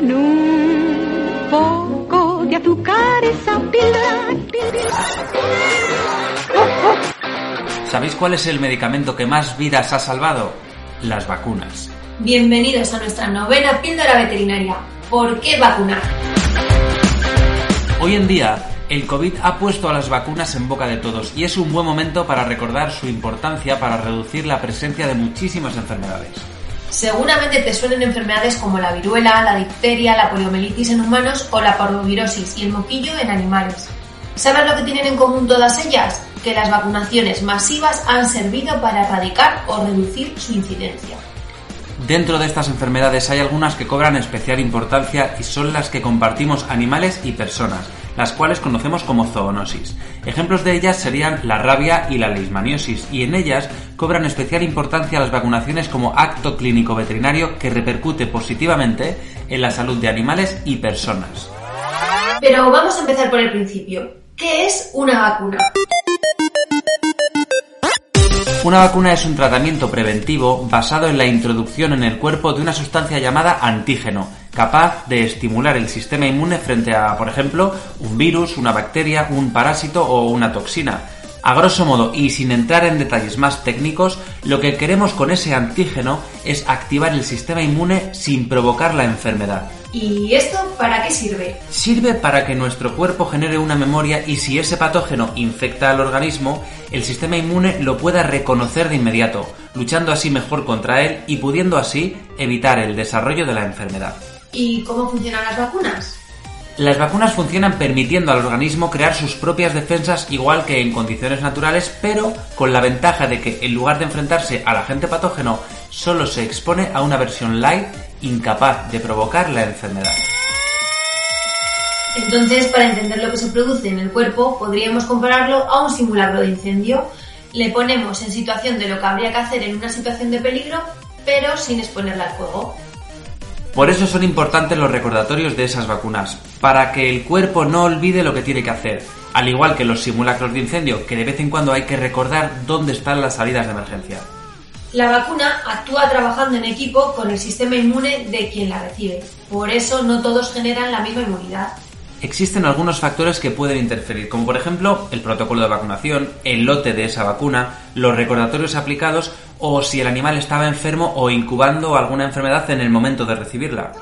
con un poco de azúcar esa píldora. ¿Sabéis cuál es el medicamento que más vidas ha salvado? Las vacunas. Bienvenidos a nuestra novena píldora veterinaria. ¿Por qué vacunar? Hoy en día, el COVID ha puesto a las vacunas en boca de todos y es un buen momento para recordar su importancia para reducir la presencia de muchísimas enfermedades. Seguramente te suenen enfermedades como la viruela, la difteria, la poliomielitis en humanos o la parvovirosis y el moquillo en animales. ¿Sabes lo que tienen en común todas ellas? Que las vacunaciones masivas han servido para erradicar o reducir su incidencia. Dentro de estas enfermedades hay algunas que cobran especial importancia y son las que compartimos animales y personas, las cuales conocemos como zoonosis. Ejemplos de ellas serían la rabia y la leishmaniosis, y en ellas cobran especial importancia las vacunaciones como acto clínico veterinario que repercute positivamente en la salud de animales y personas. Pero vamos a empezar por el principio. ¿Qué es una vacuna? Una vacuna es un tratamiento preventivo basado en la introducción en el cuerpo de una sustancia llamada antígeno, capaz de estimular el sistema inmune frente a, por ejemplo, un virus, una bacteria, un parásito o una toxina. A grosso modo, y sin entrar en detalles más técnicos, lo que queremos con ese antígeno es activar el sistema inmune sin provocar la enfermedad. ¿Y esto para qué sirve? Sirve para que nuestro cuerpo genere una memoria y si ese patógeno infecta al organismo, el sistema inmune lo pueda reconocer de inmediato, luchando así mejor contra él y pudiendo así evitar el desarrollo de la enfermedad. ¿Y cómo funcionan las vacunas? Las vacunas funcionan permitiendo al organismo crear sus propias defensas igual que en condiciones naturales, pero con la ventaja de que en lugar de enfrentarse al agente patógeno, solo se expone a una versión light incapaz de provocar la enfermedad. Entonces, para entender lo que se produce en el cuerpo, podríamos compararlo a un simulacro de incendio. Le ponemos en situación de lo que habría que hacer en una situación de peligro, pero sin exponerla al fuego. Por eso son importantes los recordatorios de esas vacunas, para que el cuerpo no olvide lo que tiene que hacer, al igual que los simulacros de incendio, que de vez en cuando hay que recordar dónde están las salidas de emergencia. La vacuna actúa trabajando en equipo con el sistema inmune de quien la recibe. Por eso no todos generan la misma inmunidad. Existen algunos factores que pueden interferir, como por ejemplo el protocolo de vacunación, el lote de esa vacuna, los recordatorios aplicados o si el animal estaba enfermo o incubando alguna enfermedad en el momento de recibirla.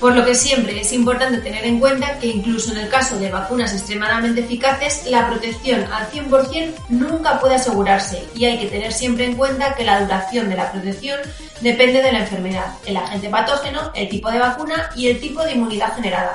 Por lo que siempre es importante tener en cuenta que incluso en el caso de vacunas extremadamente eficaces, la protección al 100% nunca puede asegurarse y hay que tener siempre en cuenta que la duración de la protección depende de la enfermedad, el agente patógeno, el tipo de vacuna y el tipo de inmunidad generada.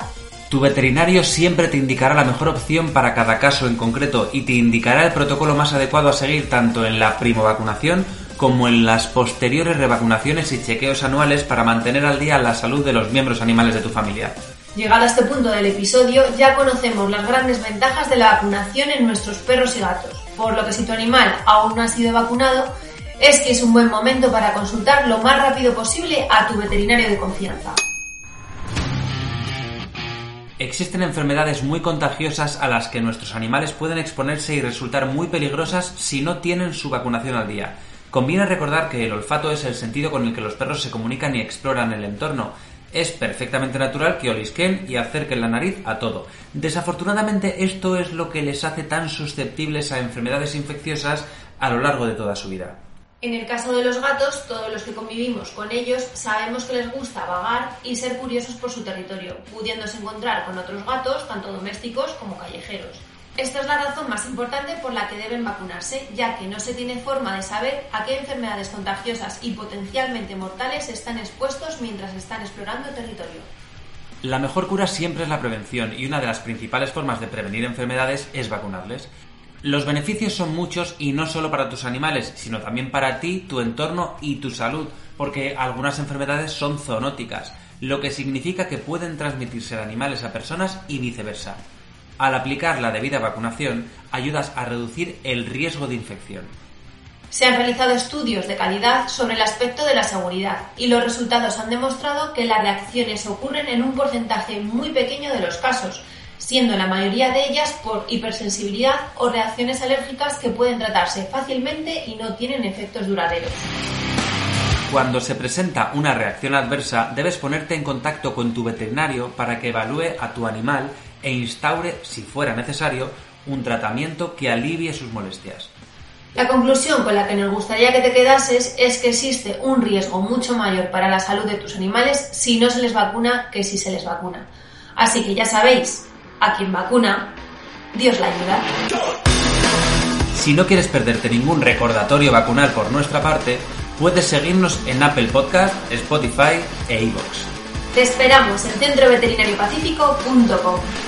Tu veterinario siempre te indicará la mejor opción para cada caso en concreto y te indicará el protocolo más adecuado a seguir tanto en la primo vacunación como en las posteriores revacunaciones y chequeos anuales para mantener al día la salud de los miembros animales de tu familia. Llegado a este punto del episodio, ya conocemos las grandes ventajas de la vacunación en nuestros perros y gatos, por lo que si tu animal aún no ha sido vacunado, es que es un buen momento para consultar lo más rápido posible a tu veterinario de confianza. Existen enfermedades muy contagiosas a las que nuestros animales pueden exponerse y resultar muy peligrosas si no tienen su vacunación al día. Conviene recordar que el olfato es el sentido con el que los perros se comunican y exploran el entorno. Es perfectamente natural que olisquen y acerquen la nariz a todo. Desafortunadamente esto es lo que les hace tan susceptibles a enfermedades infecciosas a lo largo de toda su vida. En el caso de los gatos, todos los que convivimos con ellos sabemos que les gusta vagar y ser curiosos por su territorio, pudiéndose encontrar con otros gatos, tanto domésticos como callejeros. Esta es la razón más importante por la que deben vacunarse, ya que no se tiene forma de saber a qué enfermedades contagiosas y potencialmente mortales están expuestos mientras están explorando el territorio. La mejor cura siempre es la prevención y una de las principales formas de prevenir enfermedades es vacunarles. Los beneficios son muchos y no solo para tus animales, sino también para ti, tu entorno y tu salud, porque algunas enfermedades son zoonóticas, lo que significa que pueden transmitirse de animales a personas y viceversa. Al aplicar la debida vacunación, ayudas a reducir el riesgo de infección. Se han realizado estudios de calidad sobre el aspecto de la seguridad y los resultados han demostrado que las reacciones ocurren en un porcentaje muy pequeño de los casos, siendo la mayoría de ellas por hipersensibilidad o reacciones alérgicas que pueden tratarse fácilmente y no tienen efectos duraderos. Cuando se presenta una reacción adversa, debes ponerte en contacto con tu veterinario para que evalúe a tu animal e instaure, si fuera necesario, un tratamiento que alivie sus molestias. La conclusión con la que nos gustaría que te quedases es que existe un riesgo mucho mayor para la salud de tus animales si no se les vacuna que si se les vacuna. Así que ya sabéis, a quien vacuna, Dios la ayuda. Si no quieres perderte ningún recordatorio vacunal por nuestra parte, puedes seguirnos en Apple Podcast, Spotify e iVoox. Te esperamos en centroveterinariopacífico.com.